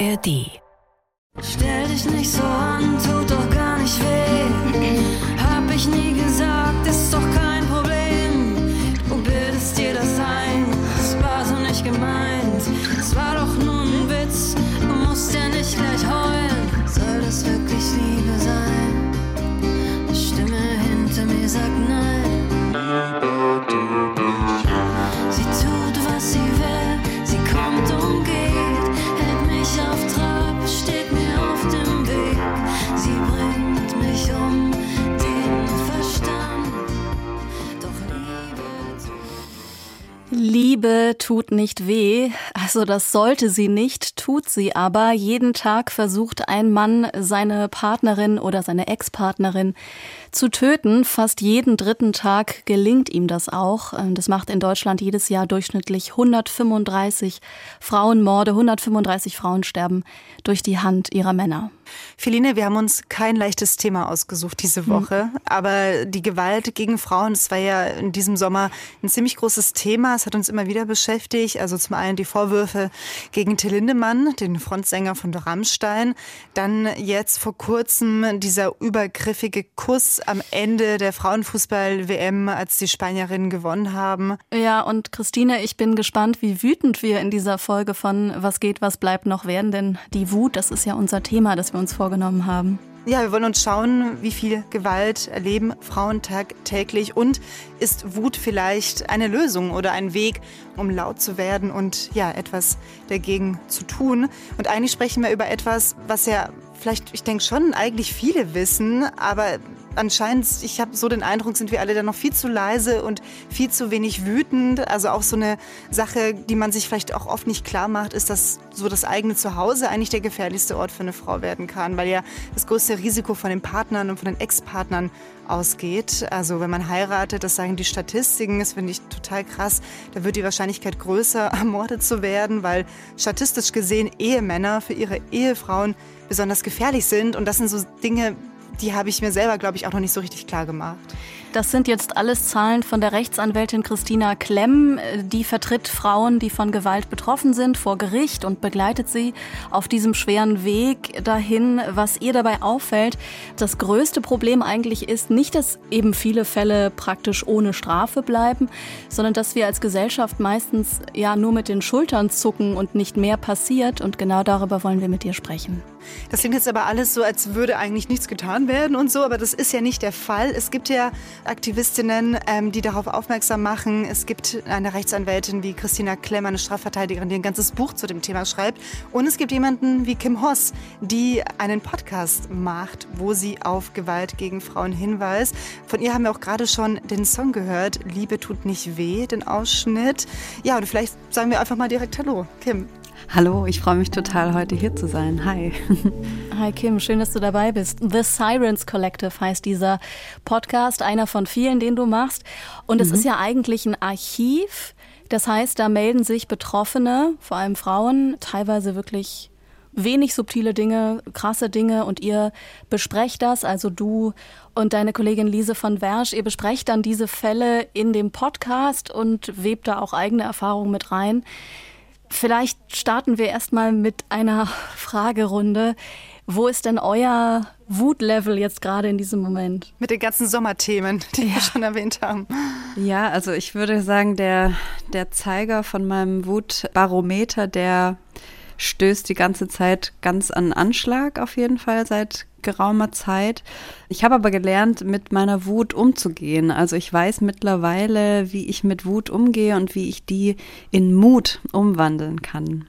ARD. Stell dich nicht so an, tut doch gar nicht weh. Hab ich nie gesagt, ist doch kein Liebe tut nicht weh, also das sollte sie nicht, tut sie aber. Jeden Tag versucht ein Mann seine Partnerin oder seine Ex-Partnerin zu töten. Fast jeden dritten Tag gelingt ihm das auch. Das macht in Deutschland jedes Jahr durchschnittlich 135 Frauenmorde, 135 Frauen sterben durch die Hand ihrer Männer. Feline, wir haben uns kein leichtes Thema ausgesucht diese Woche, aber die Gewalt gegen Frauen, das war ja in diesem Sommer ein ziemlich großes Thema. Es hat uns immer wieder beschäftigt. Also zum einen die Vorwürfe gegen Till Lindemann, den Frontsänger von Rammstein. Dann jetzt vor kurzem dieser übergriffige Kuss am Ende der Frauenfußball-WM, als die Spanierinnen gewonnen haben. Ja, und Christine, ich bin gespannt, wie wütend wir in dieser Folge von Was geht, was bleibt noch werden, denn die Wut, das ist ja unser Thema, das wir uns vorgenommen haben. Ja, wir wollen uns schauen, wie viel Gewalt erleben Frauen tagtäglich und ist Wut vielleicht eine Lösung oder ein Weg, um laut zu werden und ja, etwas dagegen zu tun. Und eigentlich sprechen wir über etwas, was ja vielleicht, ich denke schon, eigentlich viele wissen, aber anscheinend, ich habe so den Eindruck, sind wir alle dann noch viel zu leise und viel zu wenig wütend. Also auch so eine Sache, die man sich vielleicht auch oft nicht klar macht, ist, dass so das eigene Zuhause eigentlich der gefährlichste Ort für eine Frau werden kann, weil ja das größte Risiko von den Partnern und von den Ex-Partnern ausgeht. Also wenn man heiratet, das sagen die Statistiken, das finde ich total krass, da wird die Wahrscheinlichkeit größer, ermordet zu werden, weil statistisch gesehen Ehemänner für ihre Ehefrauen besonders gefährlich sind. Und das sind so Dinge, die habe ich mir selber, glaube ich, auch noch nicht so richtig klar gemacht. Das sind jetzt alles Zahlen von der Rechtsanwältin Christina Klemm. Die vertritt Frauen, die von Gewalt betroffen sind, vor Gericht und begleitet sie auf diesem schweren Weg dahin. Was ihr dabei auffällt, das größte Problem eigentlich ist nicht, dass eben viele Fälle praktisch ohne Strafe bleiben, sondern dass wir als Gesellschaft meistens ja nur mit den Schultern zucken und nicht mehr passiert. Und genau darüber wollen wir mit dir sprechen. Das klingt jetzt aber alles so, als würde eigentlich nichts getan werden und so, aber das ist ja nicht der Fall. Es gibt ja Aktivistinnen, ähm, die darauf aufmerksam machen. Es gibt eine Rechtsanwältin wie Christina Klemm, eine Strafverteidigerin, die ein ganzes Buch zu dem Thema schreibt. Und es gibt jemanden wie Kim Hoss, die einen Podcast macht, wo sie auf Gewalt gegen Frauen hinweist. Von ihr haben wir auch gerade schon den Song gehört, Liebe tut nicht weh, den Ausschnitt. Ja, und vielleicht sagen wir einfach mal direkt Hallo, Kim. Hallo, ich freue mich total, heute hier zu sein. Hi. Hi Kim, schön, dass du dabei bist. The Sirens Collective heißt dieser Podcast, einer von vielen, den du machst. Und es mhm. ist ja eigentlich ein Archiv. Das heißt, da melden sich Betroffene, vor allem Frauen, teilweise wirklich wenig subtile Dinge, krasse Dinge und ihr besprecht das, also du und deine Kollegin Lise von Wersch, ihr besprecht dann diese Fälle in dem Podcast und webt da auch eigene Erfahrungen mit rein. Vielleicht starten wir erstmal mit einer Fragerunde. Wo ist denn euer Wutlevel jetzt gerade in diesem Moment? Mit den ganzen Sommerthemen, die ja. wir schon erwähnt haben. Ja, also ich würde sagen, der, der Zeiger von meinem Wutbarometer, der stößt die ganze Zeit ganz an Anschlag auf jeden Fall seit geraumer Zeit. Ich habe aber gelernt, mit meiner Wut umzugehen. Also ich weiß mittlerweile, wie ich mit Wut umgehe und wie ich die in Mut umwandeln kann.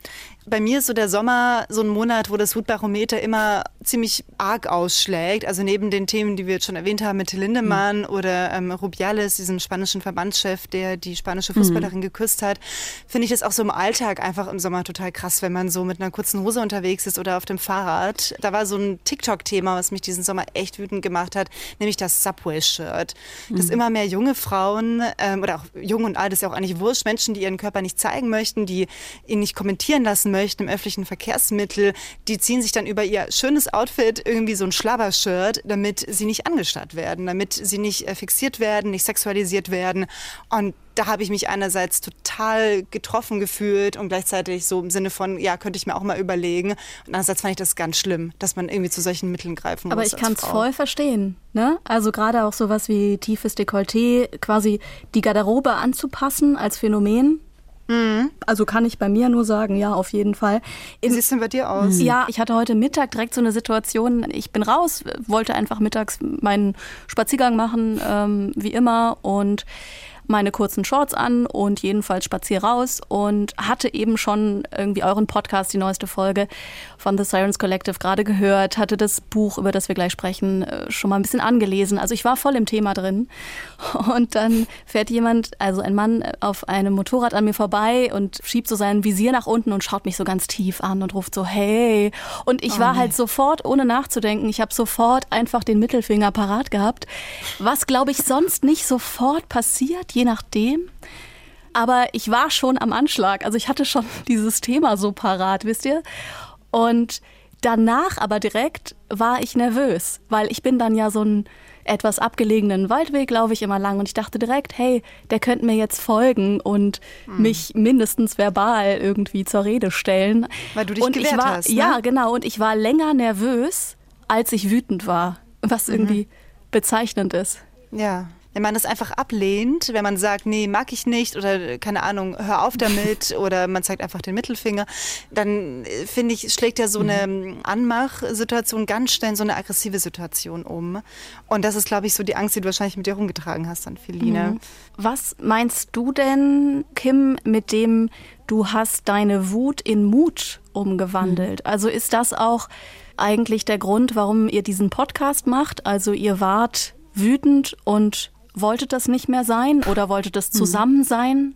Bei mir ist so der Sommer so ein Monat, wo das Wutbarometer immer ziemlich arg ausschlägt. Also neben den Themen, die wir jetzt schon erwähnt haben mit Lindemann mhm. oder ähm, Rubiales, diesem spanischen Verbandschef, der die spanische Fußballerin mhm. geküsst hat, finde ich das auch so im Alltag einfach im Sommer total krass, wenn man so mit einer kurzen Hose unterwegs ist oder auf dem Fahrrad. Da war so ein TikTok-Thema, was mich diesen Sommer echt wütend gemacht hat, nämlich das Subway-Shirt. Mhm. Dass immer mehr junge Frauen ähm, oder auch jung und alt ist ja auch eigentlich wurscht, Menschen, die ihren Körper nicht zeigen möchten, die ihn nicht kommentieren lassen möchten im öffentlichen Verkehrsmittel, die ziehen sich dann über ihr schönes Outfit irgendwie so ein Schlabbershirt, damit sie nicht angestarrt werden, damit sie nicht äh, fixiert werden, nicht sexualisiert werden. Und da habe ich mich einerseits total getroffen gefühlt und gleichzeitig so im Sinne von, ja, könnte ich mir auch mal überlegen. Und andererseits fand ich das ganz schlimm, dass man irgendwie zu solchen Mitteln greifen Aber muss. ich kann es voll verstehen. Ne? Also gerade auch sowas wie tiefes Dekolleté, quasi die Garderobe anzupassen als Phänomen. Also kann ich bei mir nur sagen, ja, auf jeden Fall. Wie In, sieht es denn bei dir aus? ja, ich hatte heute Mittag direkt so eine Situation. Ich bin raus, wollte einfach mittags meinen Spaziergang machen, ähm, wie immer, und meine kurzen Shorts an und jedenfalls spazier raus und hatte eben schon irgendwie euren Podcast, die neueste Folge von The Sirens Collective gerade gehört, hatte das Buch, über das wir gleich sprechen, äh, schon mal ein bisschen angelesen. Also ich war voll im Thema drin. Und dann fährt jemand, also ein Mann auf einem Motorrad an mir vorbei und schiebt so sein Visier nach unten und schaut mich so ganz tief an und ruft so, hey. Und ich war halt sofort, ohne nachzudenken, ich habe sofort einfach den Mittelfinger parat gehabt, was, glaube ich, sonst nicht sofort passiert, je nachdem. Aber ich war schon am Anschlag. Also ich hatte schon dieses Thema so parat, wisst ihr? Und danach aber direkt war ich nervös, weil ich bin dann ja so einen etwas abgelegenen Waldweg, laufe ich immer lang und ich dachte direkt, hey, der könnte mir jetzt folgen und mich mindestens verbal irgendwie zur Rede stellen. Weil du dich und ich war, hast, ne? Ja, genau. Und ich war länger nervös, als ich wütend war, was irgendwie bezeichnend ist. Ja. Wenn man das einfach ablehnt, wenn man sagt, nee, mag ich nicht oder keine Ahnung, hör auf damit oder man zeigt einfach den Mittelfinger, dann äh, finde ich, schlägt ja so eine ähm, Anmachsituation ganz schnell in so eine aggressive Situation um. Und das ist, glaube ich, so die Angst, die du wahrscheinlich mit dir rumgetragen hast dann, Feline. Was meinst du denn, Kim, mit dem du hast deine Wut in Mut umgewandelt? Also ist das auch eigentlich der Grund, warum ihr diesen Podcast macht? Also ihr wart wütend und wolltet das nicht mehr sein oder wolltet das zusammen sein?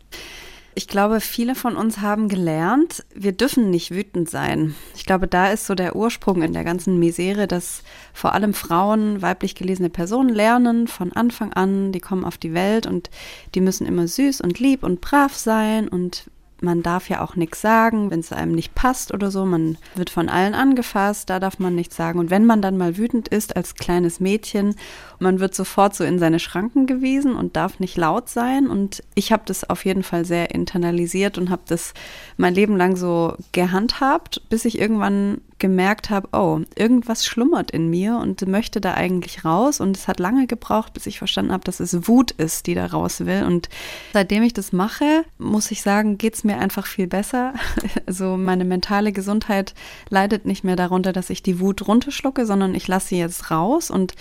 Ich glaube, viele von uns haben gelernt, wir dürfen nicht wütend sein. Ich glaube, da ist so der Ursprung in der ganzen Misere, dass vor allem Frauen, weiblich gelesene Personen lernen von Anfang an, die kommen auf die Welt und die müssen immer süß und lieb und brav sein und man darf ja auch nichts sagen, wenn es einem nicht passt oder so. Man wird von allen angefasst, da darf man nichts sagen. Und wenn man dann mal wütend ist als kleines Mädchen, man wird sofort so in seine Schranken gewiesen und darf nicht laut sein. Und ich habe das auf jeden Fall sehr internalisiert und habe das mein Leben lang so gehandhabt, bis ich irgendwann gemerkt habe, oh, irgendwas schlummert in mir und möchte da eigentlich raus. Und es hat lange gebraucht, bis ich verstanden habe, dass es Wut ist, die da raus will. Und seitdem ich das mache, muss ich sagen, geht es mir einfach viel besser. Also meine mentale Gesundheit leidet nicht mehr darunter, dass ich die Wut runterschlucke, sondern ich lasse sie jetzt raus und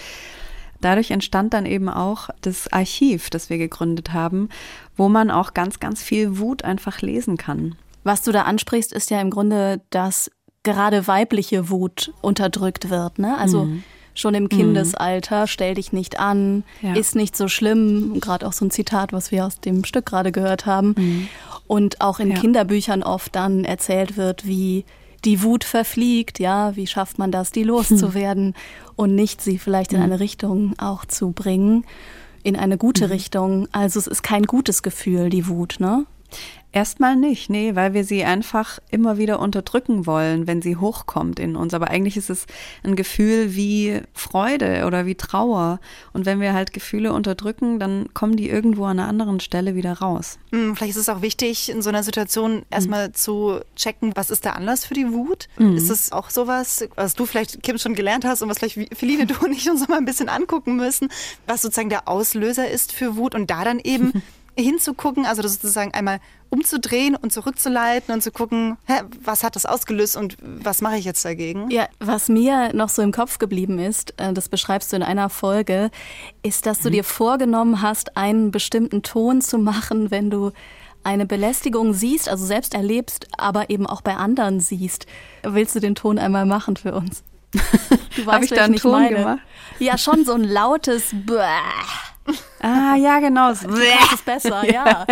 Dadurch entstand dann eben auch das Archiv, das wir gegründet haben, wo man auch ganz, ganz viel Wut einfach lesen kann. Was du da ansprichst, ist ja im Grunde, dass gerade weibliche Wut unterdrückt wird. Ne? Also Mhm. schon im Kindesalter, stell dich nicht an, Ja. ist nicht so schlimm. Gerade auch so ein Zitat, was wir aus dem Stück gerade gehört haben. Und auch in Mhm. Ja. Kinderbüchern oft dann erzählt wird, wie die Wut verfliegt, ja, wie schafft man das, die loszuwerden und nicht sie vielleicht in eine Richtung auch zu bringen, in eine gute Richtung. Also es ist kein gutes Gefühl, die Wut, ne? Erstmal nicht, nee, weil wir sie einfach immer wieder unterdrücken wollen, wenn sie hochkommt in uns. Aber eigentlich ist es ein Gefühl wie Freude oder wie Trauer. Und wenn wir halt Gefühle unterdrücken, dann kommen die irgendwo an einer anderen Stelle wieder raus. Hm, Vielleicht ist es auch wichtig, in so einer Situation erstmal zu checken, was ist der Anlass für die Wut? Ist es auch sowas, was du vielleicht, Kim, schon gelernt hast und was vielleicht Feline, du und ich uns mal ein bisschen angucken müssen, was sozusagen der Auslöser ist für Wut und da dann eben hinzugucken, also das sozusagen einmal umzudrehen und zurückzuleiten und zu gucken, hä, was hat das ausgelöst und was mache ich jetzt dagegen? Ja, was mir noch so im Kopf geblieben ist, äh, das beschreibst du in einer Folge, ist, dass du dir vorgenommen hast, einen bestimmten Ton zu machen, wenn du eine Belästigung siehst, also selbst erlebst, aber eben auch bei anderen siehst. Willst du den Ton einmal machen für uns? Du Hab ich da einen Ton meine. gemacht? Ja, schon so ein lautes Bäh. Ah, ja, genau. Das ist besser, ja.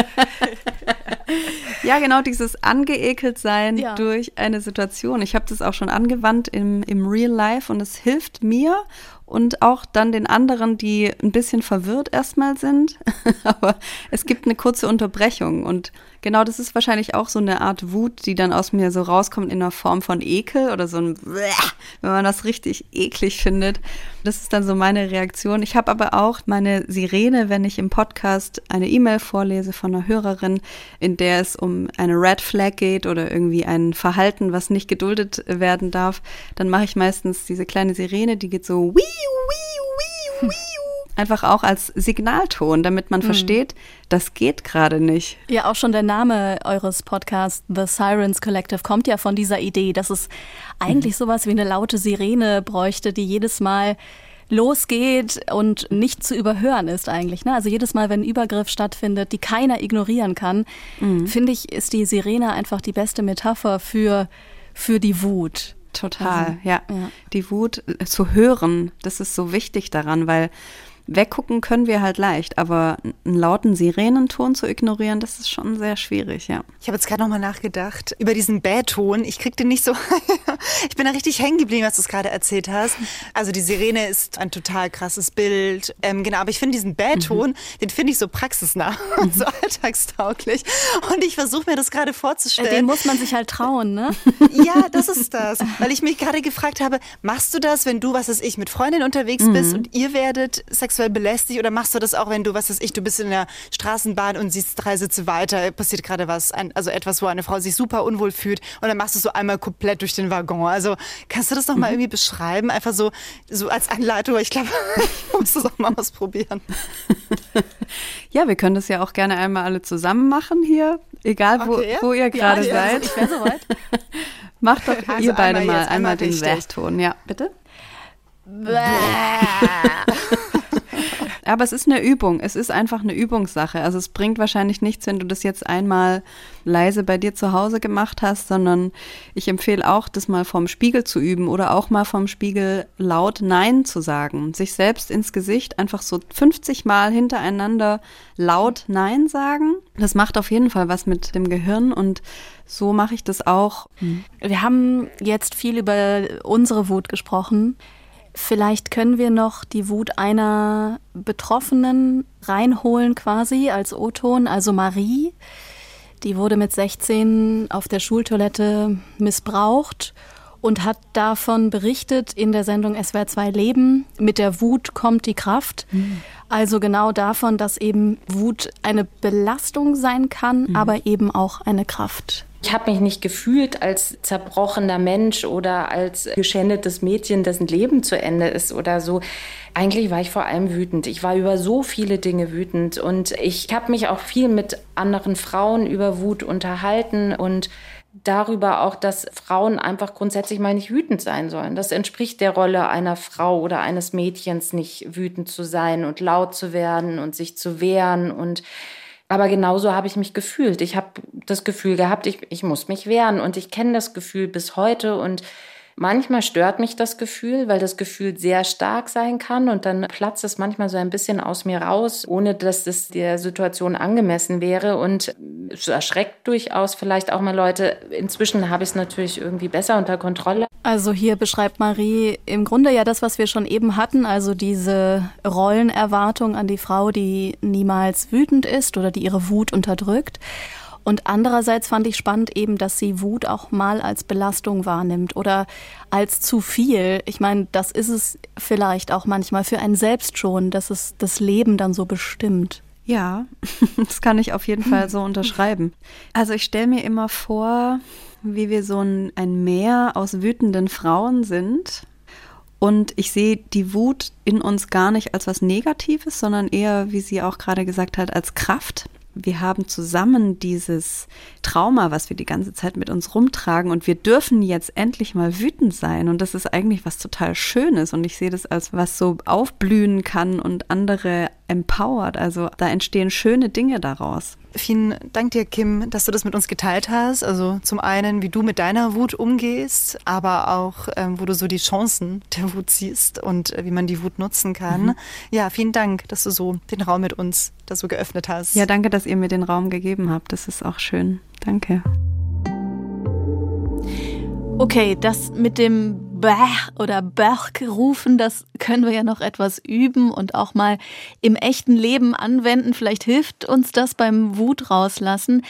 ja, genau, dieses angeekelt sein Ja. durch eine Situation. Ich habe das auch schon angewandt im, im Real Life und es hilft mir und auch dann den anderen, die ein bisschen verwirrt erstmal sind. Aber es gibt eine kurze Unterbrechung und genau das ist wahrscheinlich auch so eine Art Wut, die dann aus mir so rauskommt in der Form von Ekel oder so ein, wenn man das richtig eklig findet. Das ist dann so meine Reaktion. Ich habe aber auch meine Sirene, wenn ich im Podcast eine E-Mail vorlese von einer Hörerin, in der es um eine Red Flag geht oder irgendwie ein Verhalten, was nicht geduldet werden darf, dann mache ich meistens diese kleine Sirene, die geht so wiu, wiu, wiu, wiu. Einfach auch als Signalton, damit man versteht, das geht gerade nicht. Ja, auch schon der Name eures Podcasts, The Sirens Collective, kommt ja von dieser Idee, dass es eigentlich sowas wie eine laute Sirene bräuchte, die jedes Mal losgeht und nicht zu überhören ist eigentlich. Ne? Also jedes Mal, wenn ein Übergriff stattfindet, die keiner ignorieren kann, finde ich, ist die Sirene einfach die beste Metapher für, für die Wut. Total, ja. ja. Die Wut zu hören, das ist so wichtig daran, weil weggucken können wir halt leicht, aber einen lauten Sirenenton zu ignorieren, das ist schon sehr schwierig, ja. Ich habe jetzt gerade nochmal nachgedacht über diesen Bähton. Ich krieg den nicht so. ich bin da richtig hängen geblieben, was du es gerade erzählt hast. Also die Sirene ist ein total krasses Bild. Ähm, genau, aber ich finde diesen Bähton, den finde ich so praxisnah und so alltagstauglich. Und ich versuche mir das gerade vorzustellen. Den muss man sich halt trauen, ne? Ja, das ist das. Weil ich mich gerade gefragt habe, machst du das, wenn du, was weiß ich, mit Freundin unterwegs bist und ihr werdet sexuell belästigt oder machst du das auch, wenn du, was weiß ich, du bist in der Straßenbahn und siehst drei Sitze weiter, passiert gerade was, ein, also etwas, wo eine Frau sich super unwohl fühlt und dann machst du so einmal komplett durch den Waggon. Also kannst du das noch mal irgendwie beschreiben? Einfach so, so als Anleitung, weil ich glaube, ich muss das auch mal ausprobieren. Ja, wir können das ja auch gerne einmal alle zusammen machen hier, egal wo, Okay, ja. wo ihr gerade ja, seid. Ich wäre soweit. Macht doch Also ihr beide mal einmal einmal den. Wehton, ja, bitte. Aber es ist eine Übung. Es ist einfach eine Übungssache. Also es bringt wahrscheinlich nichts, wenn du das jetzt einmal leise bei dir zu Hause gemacht hast, sondern ich empfehle auch, das mal vom Spiegel zu üben oder auch mal vom Spiegel laut Nein zu sagen. Sich selbst ins Gesicht einfach so 50 Mal hintereinander laut Nein sagen. Das macht auf jeden Fall was mit dem Gehirn und so mache ich das auch. Wir haben jetzt viel über unsere Wut gesprochen. Vielleicht können wir noch die Wut einer Betroffenen reinholen quasi als O-Ton, also Marie. Die wurde mit 16 auf der Schultoilette missbraucht und hat davon berichtet in der Sendung SWR 2 Leben. Mit der Wut kommt die Kraft. Also genau davon, dass eben Wut eine Belastung sein kann, aber eben auch eine Kraft. Ich habe mich nicht gefühlt als zerbrochener Mensch oder als geschändetes Mädchen, dessen Leben zu Ende ist oder so. Eigentlich war ich vor allem wütend. Ich war über so viele Dinge wütend und ich habe mich auch viel mit anderen Frauen über Wut unterhalten und darüber auch, dass Frauen einfach grundsätzlich mal nicht wütend sein sollen. Das entspricht der Rolle einer Frau oder eines Mädchens, nicht wütend zu sein und laut zu werden und sich zu wehren und aber genauso habe ich mich gefühlt. Ich habe das Gefühl gehabt, ich, ich muss mich wehren. Und ich kenne das Gefühl bis heute. Und manchmal stört mich das Gefühl, weil das Gefühl sehr stark sein kann. Und dann platzt es manchmal so ein bisschen aus mir raus, ohne dass es der Situation angemessen wäre. Und es erschreckt durchaus vielleicht auch mal Leute. Inzwischen habe ich es natürlich irgendwie besser unter Kontrolle. Also hier beschreibt Marie im Grunde ja das, was wir schon eben hatten, also diese Rollenerwartung an die Frau, die niemals wütend ist oder die ihre Wut unterdrückt. Und andererseits fand ich spannend eben, dass sie Wut auch mal als Belastung wahrnimmt oder als zu viel. Ich meine, das ist es vielleicht auch manchmal für einen selbst schon, dass es das Leben dann so bestimmt. Ja, das kann ich auf jeden Fall so unterschreiben. Also ich stelle mir immer vor, wie wir so ein, ein Meer aus wütenden Frauen sind. Und ich sehe die Wut in uns gar nicht als was Negatives, sondern eher, wie sie auch gerade gesagt hat, als Kraft. Wir haben zusammen dieses Trauma, was wir die ganze Zeit mit uns rumtragen und wir dürfen jetzt endlich mal wütend sein und das ist eigentlich was total Schönes und ich sehe das als was so aufblühen kann und andere empowert. Also da entstehen schöne Dinge daraus. Vielen Dank dir, Kim, dass du das mit uns geteilt hast. Also zum einen, wie du mit deiner Wut umgehst, aber auch, ähm, wo du so die Chancen der Wut siehst und äh, wie man die Wut nutzen kann. Mhm. Ja, vielen Dank, dass du so den Raum mit uns da so geöffnet hast. Ja, danke, dass ihr mir den Raum gegeben habt. Das ist auch schön. Danke. Okay, das mit dem Bäh oder Berg rufen, das können wir ja noch etwas üben und auch mal im echten Leben anwenden. Vielleicht hilft uns das beim Wut rauslassen.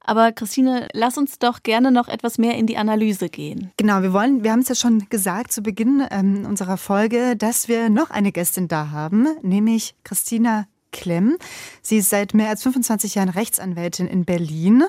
Aber Christine, lass uns doch gerne noch etwas mehr in die Analyse gehen. Genau, wir wollen, wir haben es ja schon gesagt zu Beginn ähm, unserer Folge, dass wir noch eine Gästin da haben, nämlich Christina Klemm. Sie ist seit mehr als 25 Jahren Rechtsanwältin in Berlin.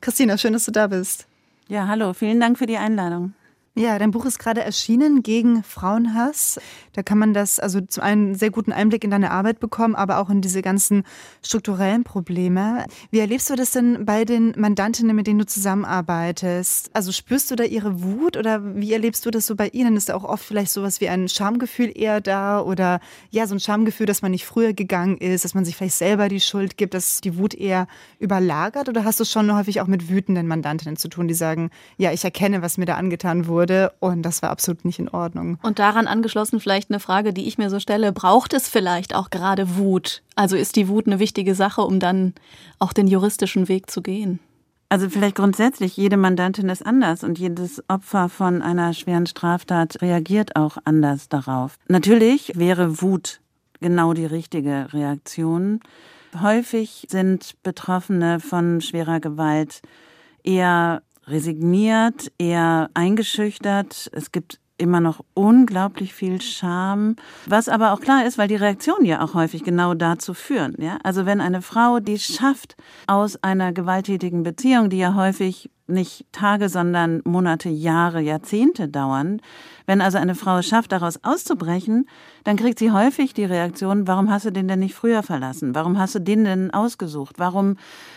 Christina, schön, dass du da bist. Ja, hallo, vielen Dank für die Einladung. Ja, dein Buch ist gerade erschienen gegen Frauenhass. Da kann man das, also zum einen sehr guten Einblick in deine Arbeit bekommen, aber auch in diese ganzen strukturellen Probleme. Wie erlebst du das denn bei den Mandantinnen, mit denen du zusammenarbeitest? Also spürst du da ihre Wut oder wie erlebst du das so bei ihnen? Ist da auch oft vielleicht sowas wie ein Schamgefühl eher da oder ja, so ein Schamgefühl, dass man nicht früher gegangen ist, dass man sich vielleicht selber die Schuld gibt, dass die Wut eher überlagert oder hast du schon häufig auch mit wütenden Mandantinnen zu tun, die sagen, ja, ich erkenne, was mir da angetan wurde wurde und das war absolut nicht in Ordnung. Und daran angeschlossen vielleicht eine Frage, die ich mir so stelle, braucht es vielleicht auch gerade Wut? Also ist die Wut eine wichtige Sache, um dann auch den juristischen Weg zu gehen? Also vielleicht grundsätzlich, jede Mandantin ist anders und jedes Opfer von einer schweren Straftat reagiert auch anders darauf. Natürlich wäre Wut genau die richtige Reaktion. Häufig sind Betroffene von schwerer Gewalt eher resigniert, eher eingeschüchtert. Es gibt immer noch unglaublich viel Scham, was aber auch klar ist, weil die Reaktionen ja auch häufig genau dazu führen, ja? Also wenn eine Frau die schafft aus einer gewalttätigen Beziehung, die ja häufig nicht Tage, sondern Monate, Jahre, Jahrzehnte dauern. Wenn also eine Frau es schafft, daraus auszubrechen, dann kriegt sie häufig die Reaktion, warum hast du den denn nicht früher verlassen? Warum hast du den denn ausgesucht? Warum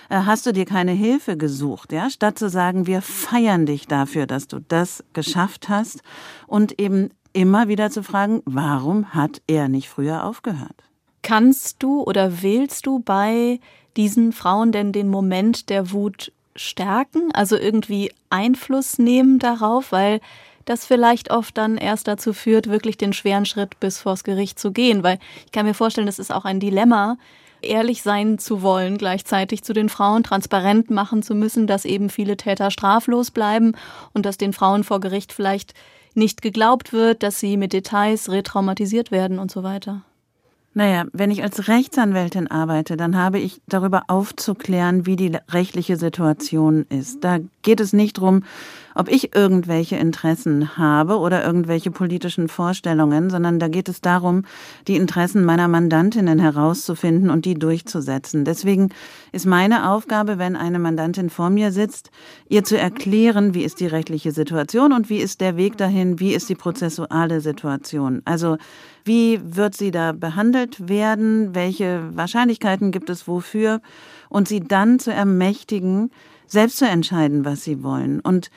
äh, hast du dir keine Hilfe gesucht? Ja, statt zu sagen, wir feiern dich dafür, dass du das geschafft hast und eben immer wieder zu fragen, warum hat er nicht früher aufgehört? Kannst du oder wählst du bei diesen Frauen denn den Moment der Wut stärken, also irgendwie Einfluss nehmen darauf, weil das vielleicht oft dann erst dazu führt, wirklich den schweren Schritt bis vors Gericht zu gehen, weil ich kann mir vorstellen, das ist auch ein Dilemma, ehrlich sein zu wollen, gleichzeitig zu den Frauen transparent machen zu müssen, dass eben viele Täter straflos bleiben und dass den Frauen vor Gericht vielleicht nicht geglaubt wird, dass sie mit Details retraumatisiert werden und so weiter. Naja, wenn ich als Rechtsanwältin arbeite, dann habe ich darüber aufzuklären, wie die rechtliche Situation ist. Da geht es nicht darum, ob ich irgendwelche Interessen habe oder irgendwelche politischen Vorstellungen, sondern da geht es darum, die Interessen meiner Mandantinnen herauszufinden und die durchzusetzen. Deswegen ist meine Aufgabe, wenn eine Mandantin vor mir sitzt, ihr zu erklären, wie ist die rechtliche Situation und wie ist der Weg dahin, wie ist die prozessuale Situation. Also wie wird sie da behandelt werden? Welche Wahrscheinlichkeiten gibt es wofür? Und sie dann zu ermächtigen, selbst zu entscheiden, was sie wollen. Und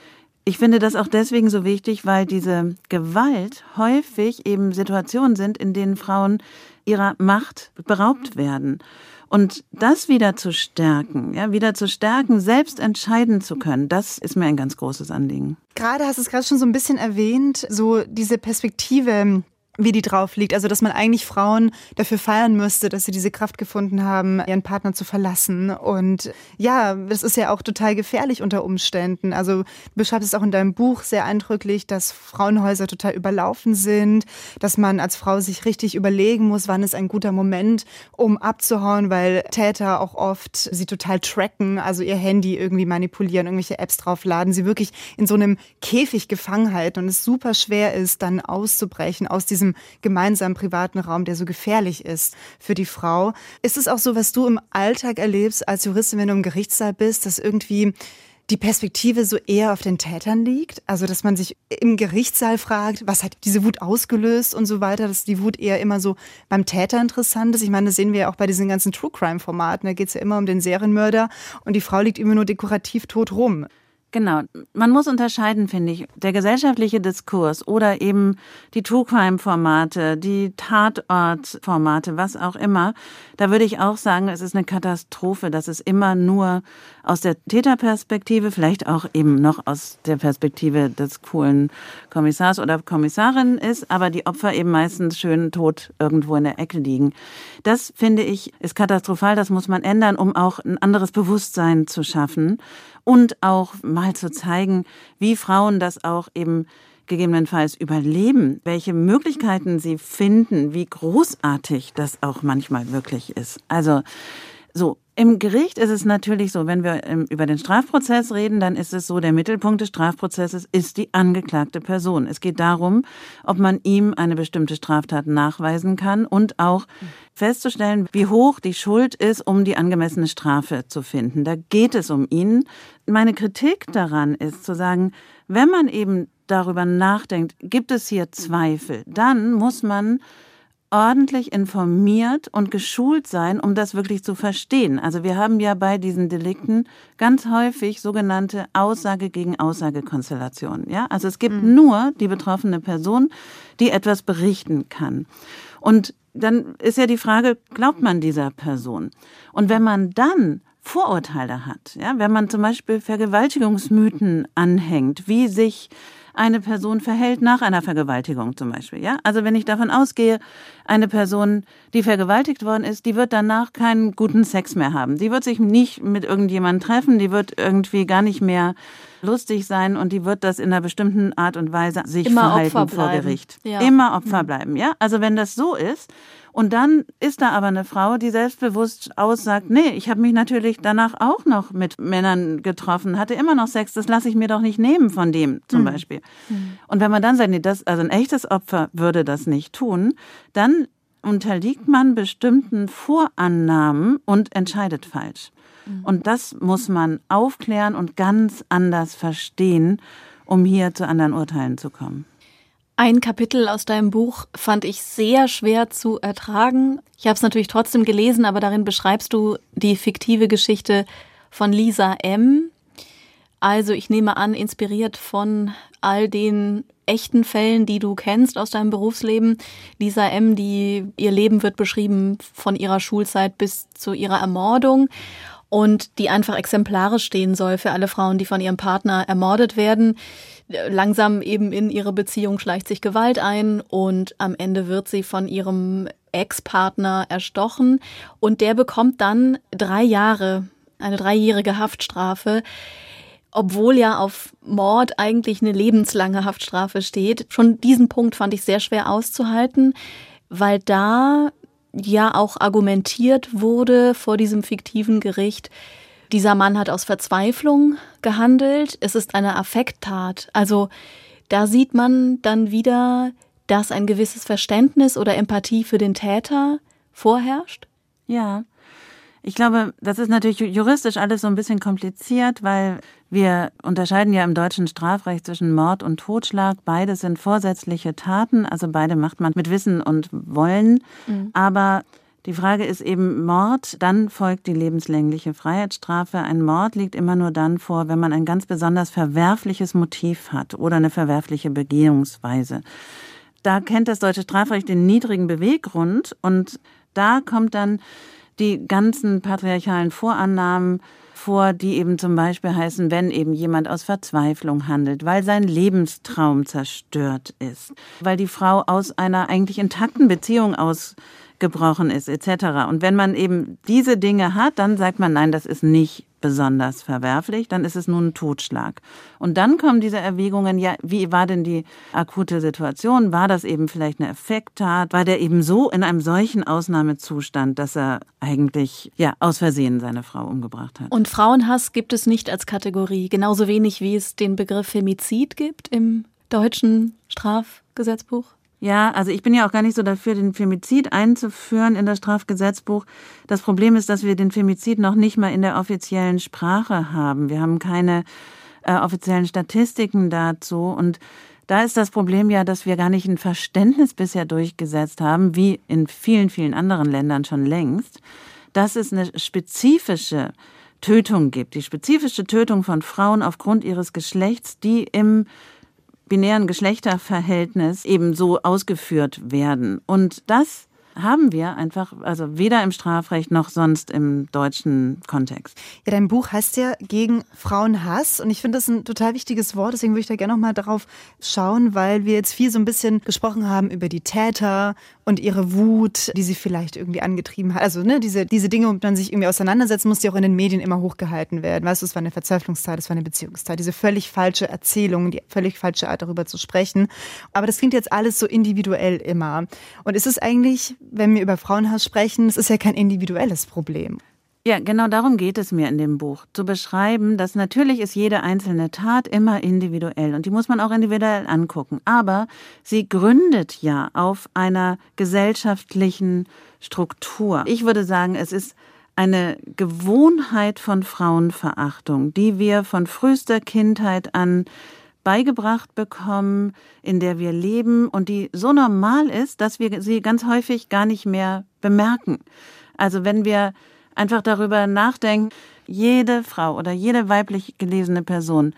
ich finde das auch deswegen so wichtig, weil diese Gewalt häufig eben Situationen sind, in denen Frauen ihrer Macht beraubt werden. Und das wieder zu stärken, ja, wieder zu stärken, selbst entscheiden zu können, das ist mir ein ganz großes Anliegen. Gerade hast du es gerade schon so ein bisschen erwähnt, so diese Perspektive wie die drauf liegt. Also, dass man eigentlich Frauen dafür feiern müsste, dass sie diese Kraft gefunden haben, ihren Partner zu verlassen. Und ja, das ist ja auch total gefährlich unter Umständen. Also, du beschreibst es auch in deinem Buch sehr eindrücklich, dass Frauenhäuser total überlaufen sind, dass man als Frau sich richtig überlegen muss, wann ist ein guter Moment, um abzuhauen, weil Täter auch oft sie total tracken, also ihr Handy irgendwie manipulieren, irgendwelche Apps draufladen, sie wirklich in so einem Käfig gefangen halten und es super schwer ist, dann auszubrechen aus diesem gemeinsamen privaten Raum, der so gefährlich ist für die Frau. Ist es auch so, was du im Alltag erlebst als Juristin, wenn du im Gerichtssaal bist, dass irgendwie die Perspektive so eher auf den Tätern liegt? Also, dass man sich im Gerichtssaal fragt, was hat diese Wut ausgelöst und so weiter, dass die Wut eher immer so beim Täter interessant ist. Ich meine, das sehen wir ja auch bei diesen ganzen True Crime Formaten. Da geht es ja immer um den Serienmörder und die Frau liegt immer nur dekorativ tot rum. Genau. Man muss unterscheiden, finde ich. Der gesellschaftliche Diskurs oder eben die True Crime Formate, die Tatort Formate, was auch immer. Da würde ich auch sagen, es ist eine Katastrophe, dass es immer nur aus der Täterperspektive, vielleicht auch eben noch aus der Perspektive des coolen Kommissars oder Kommissarin ist, aber die Opfer eben meistens schön tot irgendwo in der Ecke liegen. Das finde ich ist katastrophal. Das muss man ändern, um auch ein anderes Bewusstsein zu schaffen und auch mal zu zeigen, wie Frauen das auch eben gegebenenfalls überleben, welche Möglichkeiten sie finden, wie großartig das auch manchmal wirklich ist. Also so, im Gericht ist es natürlich so, wenn wir ähm, über den Strafprozess reden, dann ist es so, der Mittelpunkt des Strafprozesses ist die angeklagte Person. Es geht darum, ob man ihm eine bestimmte Straftat nachweisen kann und auch festzustellen, wie hoch die Schuld ist, um die angemessene Strafe zu finden. Da geht es um ihn. Meine Kritik daran ist zu sagen, wenn man eben darüber nachdenkt, gibt es hier Zweifel, dann muss man ordentlich informiert und geschult sein, um das wirklich zu verstehen. Also wir haben ja bei diesen Delikten ganz häufig sogenannte Aussage gegen Aussage-Konstellationen. Ja, also es gibt mhm. nur die betroffene Person, die etwas berichten kann. Und dann ist ja die Frage, glaubt man dieser Person? Und wenn man dann Vorurteile hat, ja, wenn man zum Beispiel Vergewaltigungsmythen anhängt, wie sich eine Person verhält nach einer Vergewaltigung zum Beispiel. Ja? Also wenn ich davon ausgehe, eine Person, die vergewaltigt worden ist, die wird danach keinen guten Sex mehr haben. Die wird sich nicht mit irgendjemandem treffen, die wird irgendwie gar nicht mehr lustig sein und die wird das in einer bestimmten Art und Weise sich Immer verhalten vor Gericht. Ja. Immer Opfer bleiben. Ja? Also wenn das so ist, und dann ist da aber eine Frau, die selbstbewusst aussagt, nee, ich habe mich natürlich danach auch noch mit Männern getroffen, hatte immer noch Sex, das lasse ich mir doch nicht nehmen von dem zum mhm. Beispiel. Mhm. Und wenn man dann sagt, nee, das, also ein echtes Opfer würde das nicht tun, dann unterliegt man bestimmten Vorannahmen und entscheidet falsch. Mhm. Und das muss man aufklären und ganz anders verstehen, um hier zu anderen Urteilen zu kommen. Ein Kapitel aus deinem Buch fand ich sehr schwer zu ertragen. Ich habe es natürlich trotzdem gelesen, aber darin beschreibst du die fiktive Geschichte von Lisa M. Also ich nehme an, inspiriert von all den echten Fällen, die du kennst aus deinem Berufsleben. Lisa M., die ihr Leben wird beschrieben von ihrer Schulzeit bis zu ihrer Ermordung und die einfach exemplarisch stehen soll für alle Frauen, die von ihrem Partner ermordet werden langsam eben in ihre Beziehung schleicht sich Gewalt ein und am Ende wird sie von ihrem Ex-Partner erstochen und der bekommt dann drei Jahre, eine dreijährige Haftstrafe, obwohl ja auf Mord eigentlich eine lebenslange Haftstrafe steht. Schon diesen Punkt fand ich sehr schwer auszuhalten, weil da ja auch argumentiert wurde vor diesem fiktiven Gericht, dieser Mann hat aus Verzweiflung gehandelt. Es ist eine Affekttat. Also da sieht man dann wieder, dass ein gewisses Verständnis oder Empathie für den Täter vorherrscht. Ja. Ich glaube, das ist natürlich juristisch alles so ein bisschen kompliziert, weil wir unterscheiden ja im deutschen Strafrecht zwischen Mord und Totschlag. Beides sind vorsätzliche Taten, also beide macht man mit Wissen und Wollen. Mhm. Aber die Frage ist eben Mord, dann folgt die lebenslängliche Freiheitsstrafe. Ein Mord liegt immer nur dann vor, wenn man ein ganz besonders verwerfliches Motiv hat oder eine verwerfliche Begehungsweise. Da kennt das deutsche Strafrecht den niedrigen Beweggrund und da kommt dann die ganzen patriarchalen Vorannahmen vor, die eben zum Beispiel heißen, wenn eben jemand aus Verzweiflung handelt, weil sein Lebenstraum zerstört ist, weil die Frau aus einer eigentlich intakten Beziehung aus gebrochen ist etc. Und wenn man eben diese Dinge hat, dann sagt man, nein, das ist nicht besonders verwerflich, dann ist es nun ein Totschlag. Und dann kommen diese Erwägungen, ja, wie war denn die akute Situation? War das eben vielleicht eine Effekttat? War der eben so in einem solchen Ausnahmezustand, dass er eigentlich, ja, aus Versehen seine Frau umgebracht hat? Und Frauenhass gibt es nicht als Kategorie, genauso wenig wie es den Begriff Femizid gibt im deutschen Strafgesetzbuch? Ja, also ich bin ja auch gar nicht so dafür, den Femizid einzuführen in das Strafgesetzbuch. Das Problem ist, dass wir den Femizid noch nicht mal in der offiziellen Sprache haben. Wir haben keine äh, offiziellen Statistiken dazu und da ist das Problem ja, dass wir gar nicht ein Verständnis bisher durchgesetzt haben, wie in vielen, vielen anderen Ländern schon längst, dass es eine spezifische Tötung gibt, die spezifische Tötung von Frauen aufgrund ihres Geschlechts, die im binären Geschlechterverhältnis eben so ausgeführt werden. Und das haben wir einfach, also weder im Strafrecht noch sonst im deutschen Kontext. Ja, dein Buch heißt ja gegen Frauenhass und ich finde das ein total wichtiges Wort, deswegen würde ich da gerne noch mal darauf schauen, weil wir jetzt viel so ein bisschen gesprochen haben über die Täter und ihre Wut, die sie vielleicht irgendwie angetrieben hat. Also ne, diese, diese Dinge, womit man sich irgendwie auseinandersetzen muss, die auch in den Medien immer hochgehalten werden. Weißt du, es war eine Verzweiflungszeit, es war eine Beziehungszeit, diese völlig falsche Erzählung, die völlig falsche Art darüber zu sprechen. Aber das klingt jetzt alles so individuell immer. Und ist es eigentlich, wenn wir über Frauenhass sprechen, es ist ja kein individuelles Problem. Ja, genau darum geht es mir in dem Buch. Zu beschreiben, dass natürlich ist jede einzelne Tat immer individuell und die muss man auch individuell angucken. Aber sie gründet ja auf einer gesellschaftlichen Struktur. Ich würde sagen, es ist eine Gewohnheit von Frauenverachtung, die wir von frühester Kindheit an beigebracht bekommen, in der wir leben und die so normal ist, dass wir sie ganz häufig gar nicht mehr bemerken. Also wenn wir einfach darüber nachdenken, jede Frau oder jede weiblich gelesene Person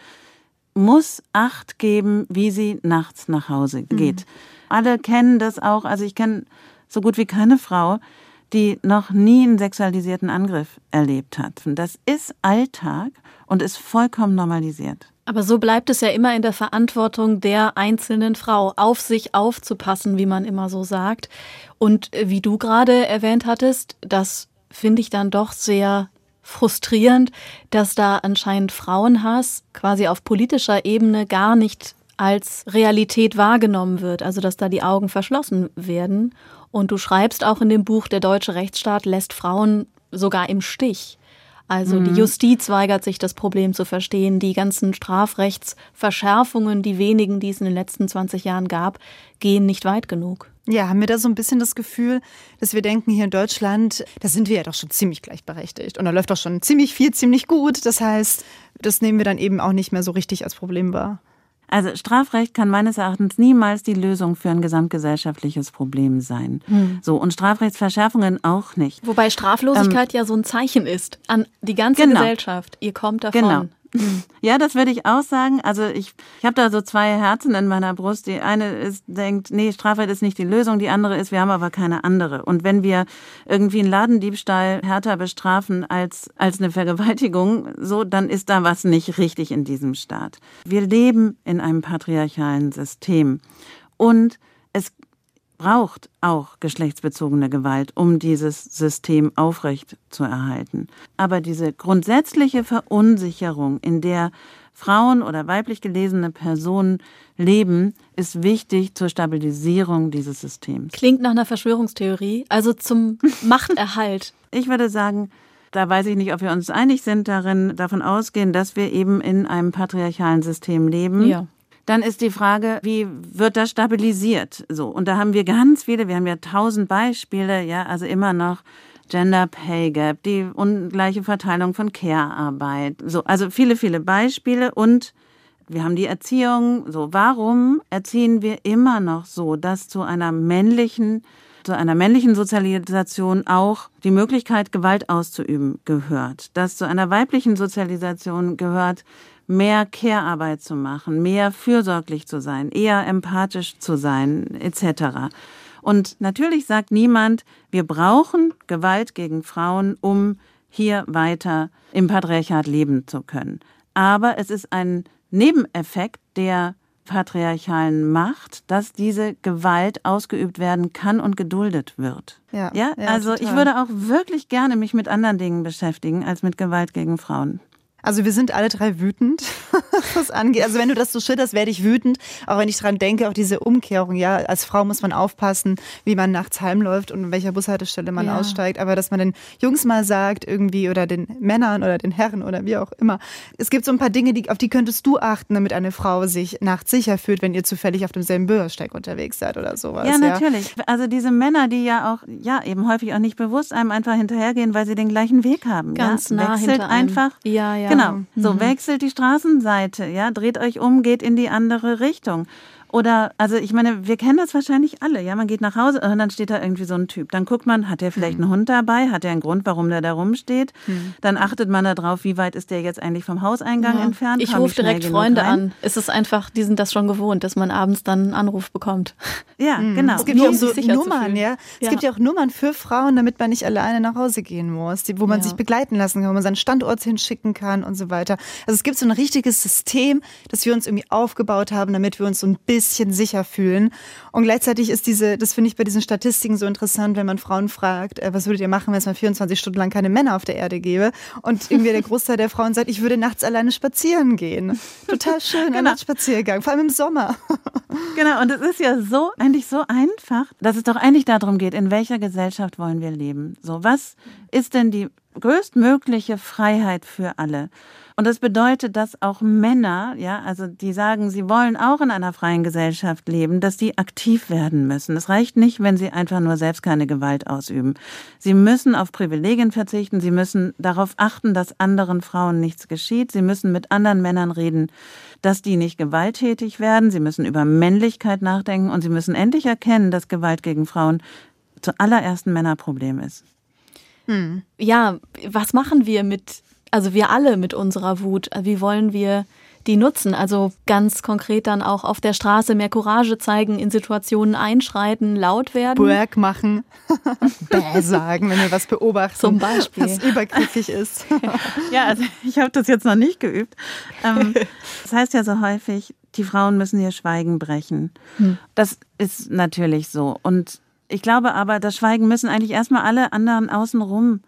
muss Acht geben, wie sie nachts nach Hause mhm. geht. Mhm. Alle kennen das auch. Also ich kenne so gut wie keine Frau, die noch nie einen sexualisierten Angriff erlebt hat. Und das ist Alltag und ist vollkommen normalisiert. Aber so bleibt es ja immer in der Verantwortung der einzelnen Frau, auf sich aufzupassen, wie man immer so sagt. Und äh, wie du gerade erwähnt hattest, dass finde ich dann doch sehr frustrierend, dass da anscheinend Frauenhass quasi auf politischer Ebene gar nicht als Realität wahrgenommen wird, also dass da die Augen verschlossen werden. Und du schreibst auch in dem Buch, der deutsche Rechtsstaat lässt Frauen sogar im Stich. Also mhm. die Justiz weigert sich, das Problem zu verstehen. Die ganzen Strafrechtsverschärfungen, die wenigen, die es in den letzten 20 Jahren gab, gehen nicht weit genug. Ja, haben wir da so ein bisschen das Gefühl, dass wir denken, hier in Deutschland, da sind wir ja doch schon ziemlich gleichberechtigt. Und da läuft doch schon ziemlich viel, ziemlich gut. Das heißt, das nehmen wir dann eben auch nicht mehr so richtig als Problem wahr. Also Strafrecht kann meines Erachtens niemals die Lösung für ein gesamtgesellschaftliches Problem sein. Hm. So und Strafrechtsverschärfungen auch nicht. Wobei Straflosigkeit ähm, ja so ein Zeichen ist an die ganze genau. Gesellschaft. Ihr kommt davon. Genau. Ja, das würde ich auch sagen. Also ich, ich habe da so zwei Herzen in meiner Brust. Die eine ist, denkt, nee, Strafrecht ist nicht die Lösung. Die andere ist, wir haben aber keine andere. Und wenn wir irgendwie einen Ladendiebstahl härter bestrafen als, als eine Vergewaltigung, so, dann ist da was nicht richtig in diesem Staat. Wir leben in einem patriarchalen System. Und braucht auch geschlechtsbezogene Gewalt, um dieses System aufrecht zu erhalten. Aber diese grundsätzliche Verunsicherung, in der Frauen oder weiblich gelesene Personen leben, ist wichtig zur Stabilisierung dieses Systems. Klingt nach einer Verschwörungstheorie, also zum Machterhalt. Ich würde sagen, da weiß ich nicht, ob wir uns einig sind darin, davon ausgehen, dass wir eben in einem patriarchalen System leben. Ja. Dann ist die Frage, wie wird das stabilisiert? So. Und da haben wir ganz viele, wir haben ja tausend Beispiele, ja, also immer noch Gender Pay Gap, die ungleiche Verteilung von Care-Arbeit. So, also viele, viele Beispiele und wir haben die Erziehung. So, warum erziehen wir immer noch so, dass zu einer männlichen zu einer männlichen Sozialisation auch die Möglichkeit, Gewalt auszuüben gehört, dass zu einer weiblichen Sozialisation gehört, mehr Care-Arbeit zu machen, mehr fürsorglich zu sein, eher empathisch zu sein, etc. Und natürlich sagt niemand, wir brauchen Gewalt gegen Frauen, um hier weiter im Patriarchat leben zu können. Aber es ist ein Nebeneffekt der patriarchalen Macht, dass diese Gewalt ausgeübt werden kann und geduldet wird. Ja, ja? ja also total. ich würde auch wirklich gerne mich mit anderen Dingen beschäftigen als mit Gewalt gegen Frauen. Also wir sind alle drei wütend, was das angeht. Also wenn du das so schilderst, werde ich wütend. Auch wenn ich dran denke, auch diese Umkehrung, ja, als Frau muss man aufpassen, wie man nachts heimläuft und in welcher Bushaltestelle man ja. aussteigt. Aber dass man den Jungs mal sagt irgendwie oder den Männern oder den Herren oder wie auch immer. Es gibt so ein paar Dinge, die, auf die könntest du achten, damit eine Frau sich nachts sicher fühlt, wenn ihr zufällig auf demselben Bürgersteig unterwegs seid oder sowas. Ja, natürlich. Ja. Also diese Männer, die ja auch, ja, eben häufig auch nicht bewusst einem einfach hinterhergehen, weil sie den gleichen Weg haben. Ganz ja? nah Wechselt hinter einem. einfach. Ja, ja. Genau. So, mhm. wechselt die Straßenseite, ja, dreht euch um, geht in die andere Richtung. Oder, also ich meine, wir kennen das wahrscheinlich alle. Ja, man geht nach Hause und dann steht da irgendwie so ein Typ. Dann guckt man, hat der vielleicht einen Hund dabei? Hat der einen Grund, warum der da rumsteht? Dann achtet man darauf, wie weit ist der jetzt eigentlich vom Hauseingang entfernt? Ich rufe direkt Freunde an. Es ist einfach, die sind das schon gewohnt, dass man abends dann einen Anruf bekommt. Ja, genau. Es gibt ja auch so Nummern, ja. Es Ja. gibt ja auch Nummern für Frauen, damit man nicht alleine nach Hause gehen muss, wo man Ja. sich begleiten lassen kann, wo man seinen Standort hinschicken kann und so weiter. Also es gibt so ein richtiges System, das wir uns irgendwie aufgebaut haben, damit wir uns so ein bisschen sicher fühlen. Und gleichzeitig ist diese, das finde ich bei diesen Statistiken so interessant, wenn man Frauen fragt, äh, was würdet ihr machen, wenn es mal 24 Stunden lang keine Männer auf der Erde gäbe? Und irgendwie der Großteil der Frauen sagt, ich würde nachts alleine spazieren gehen. Total schön, ein Nachtspaziergang, vor allem im Sommer. Genau, und es ist ja so, eigentlich so einfach, dass es doch eigentlich darum geht, in welcher Gesellschaft wollen wir leben. So, was ist denn die größtmögliche Freiheit für alle? Und das bedeutet, dass auch Männer, ja, also die sagen, sie wollen auch in einer freien Gesellschaft leben, dass die aktiv werden müssen. Es reicht nicht, wenn sie einfach nur selbst keine Gewalt ausüben. Sie müssen auf Privilegien verzichten, sie müssen darauf achten, dass anderen Frauen nichts geschieht, sie müssen mit anderen Männern reden, dass die nicht gewalttätig werden, sie müssen über Männlichkeit nachdenken und sie müssen endlich erkennen, dass Gewalt gegen Frauen zuallererst ein Männerproblem ist. Ja, was machen wir mit, also wir alle mit unserer Wut? Wie wollen wir die nutzen? Also ganz konkret dann auch auf der Straße mehr Courage zeigen, in Situationen einschreiten, laut werden. Work machen, bäh sagen, wenn wir was beobachten, Zum Beispiel. was übergriffig ist. Ja, also ich habe das jetzt noch nicht geübt. Ähm, das heißt ja so häufig, die Frauen müssen ihr Schweigen brechen. Das ist natürlich so. Und ich glaube aber, das Schweigen müssen eigentlich erstmal alle anderen außenrum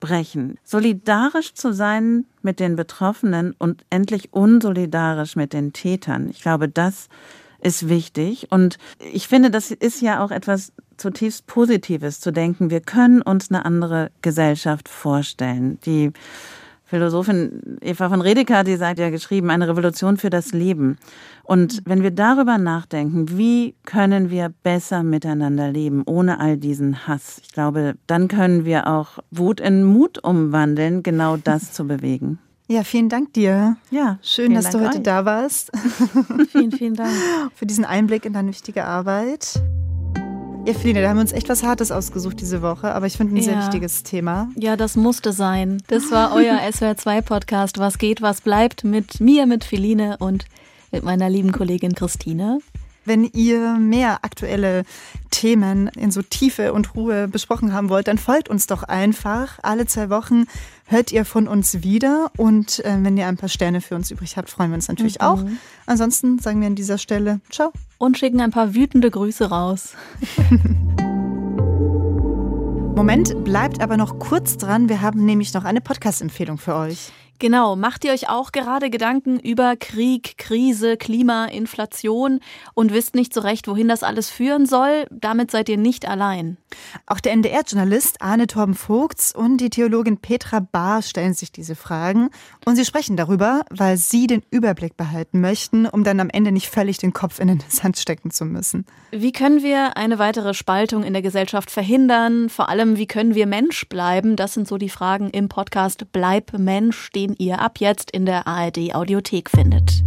brechen. Solidarisch zu sein mit den Betroffenen und endlich unsolidarisch mit den Tätern. Ich glaube, das ist wichtig. Und ich finde, das ist ja auch etwas zutiefst Positives zu denken. Wir können uns eine andere Gesellschaft vorstellen. Die Philosophin Eva von Redeker, die sagt ja geschrieben, eine Revolution für das Leben. Und wenn wir darüber nachdenken, wie können wir besser miteinander leben, ohne all diesen Hass, ich glaube, dann können wir auch Wut in Mut umwandeln, genau das zu bewegen. Ja, vielen Dank dir. Ja, Schön, dass Dank du heute euch. da warst, Vielen, vielen Dank. für diesen Einblick in deine wichtige Arbeit. Ja, Feline, da haben wir uns echt was Hartes ausgesucht diese Woche, aber ich finde ein sehr Ja. wichtiges Thema. Ja, das musste sein. Das war euer SWR2-Podcast Was geht, was bleibt mit mir, mit Feline und mit meiner lieben Kollegin Christine. Wenn ihr mehr aktuelle Themen in so Tiefe und Ruhe besprochen haben wollt, dann folgt uns doch einfach. Alle zwei Wochen hört ihr von uns wieder. Und äh, wenn ihr ein paar Sterne für uns übrig habt, freuen wir uns natürlich auch. Ansonsten sagen wir an dieser Stelle Ciao. Und schicken ein paar wütende Grüße raus. Moment, bleibt aber noch kurz dran. Wir haben nämlich noch eine Podcast-Empfehlung für euch. Genau, macht ihr euch auch gerade Gedanken über Krieg, Krise, Klima, Inflation und wisst nicht so recht, wohin das alles führen soll? Damit seid ihr nicht allein. Auch der NDR-Journalist Arne Torben Vogts und die Theologin Petra Bahr stellen sich diese Fragen. Und sie sprechen darüber, weil sie den Überblick behalten möchten, um dann am Ende nicht völlig den Kopf in den Sand stecken zu müssen. Wie können wir eine weitere Spaltung in der Gesellschaft verhindern? Vor allem, wie können wir Mensch bleiben? Das sind so die Fragen im Podcast Bleib Mensch, den ihr ab jetzt in der ARD Audiothek findet.